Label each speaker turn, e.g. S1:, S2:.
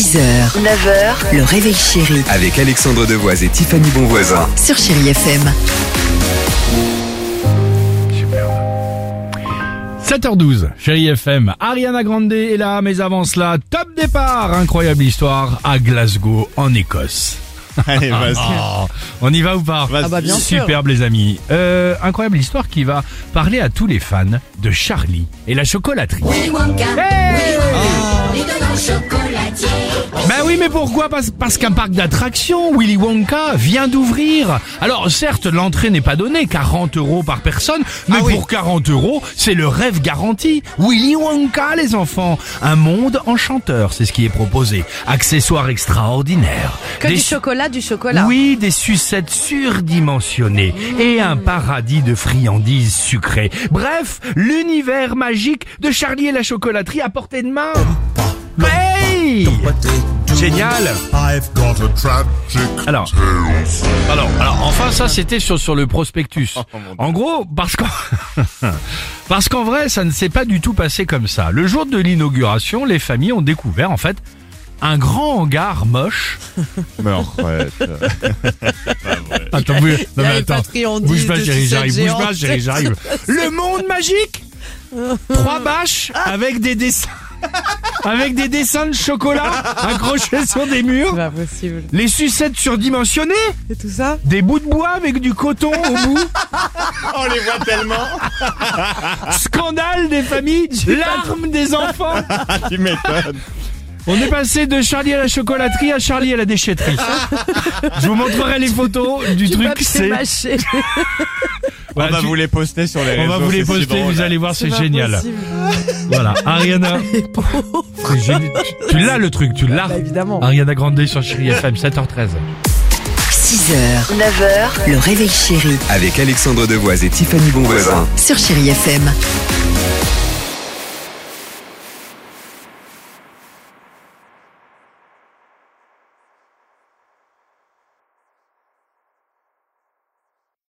S1: 6h, 9h, le réveil chéri
S2: Avec Alexandre Devoise et Tiffany Bonvoisin.
S1: sur Chérie FM.
S3: 7h12, chérie FM, Ariana Grande est là, mais avant cela, top départ, incroyable histoire à Glasgow, en Écosse.
S4: Allez, vas-y.
S3: Oh, on y va ou pas.
S4: Ah bah,
S5: bien sûr.
S3: Superbe les amis. Euh, incroyable histoire qui va parler à tous les fans de Charlie et la chocolaterie. Hey oui, mais pourquoi? Parce, parce qu'un parc d'attractions, Willy Wonka, vient d'ouvrir. Alors certes, l'entrée n'est pas donnée, 40 euros par personne, mais
S4: Ah oui.
S3: pour 40 euros, c'est le rêve garanti. Willy Wonka, les enfants. Un monde enchanteur, c'est ce qui est proposé. Accessoires extraordinaires.
S5: Que
S3: Des
S5: du chocolat, du chocolat.
S3: oui, des sucettes surdimensionnées et un paradis de friandises sucrées. Bref, l'univers magique de Charlie et la chocolaterie à portée de main. Hey Génial
S6: I've got a tragic
S3: Alors, alors, alors, enfin ça c'était sur, sur le prospectus. En gros, parce qu'en parce qu'en vrai, ça ne s'est pas du tout passé comme ça. Le jour de l'inauguration, les familles ont découvert en fait un grand hangar moche
S4: Mais.
S3: Attends, non,
S5: a
S3: mais
S5: les
S3: attends.
S5: friandises
S3: Bouge pas, chérie, j'arrive. Bouge pas, chérie, j'arrive. Le monde magique Trois bâches avec des dessins. Avec des dessins de chocolat accrochés sur des
S5: C'est
S3: murs.
S5: pas possible.
S3: Les sucettes surdimensionnées.
S5: Et tout ça
S3: Des bouts de bois avec du coton au bout.
S4: On les voit tellement.
S3: Scandale des familles. Larmes des enfants.
S4: tu m'étonnes.
S3: On est passé de Charlie à la chocolaterie à Charlie à la déchetterie. Je vous montrerai les photos du truc. C'est.
S4: On va
S3: tu-
S4: vous les poster sur les
S3: on
S4: réseaux.
S3: va vous les
S4: si
S3: poster, vous allez voir, c'est génial.
S5: possible.
S3: Voilà, Ariana. C'est génial. Tu, l'as le truc, tu l'as.
S5: Bah, évidemment.
S3: Ariana Grande sur Chérie FM, 7h13.
S1: 6h, 9h, le réveil chéri
S2: Avec Alexandre Devoise et Tiffany Bonvoisin.
S1: sur Chérie FM.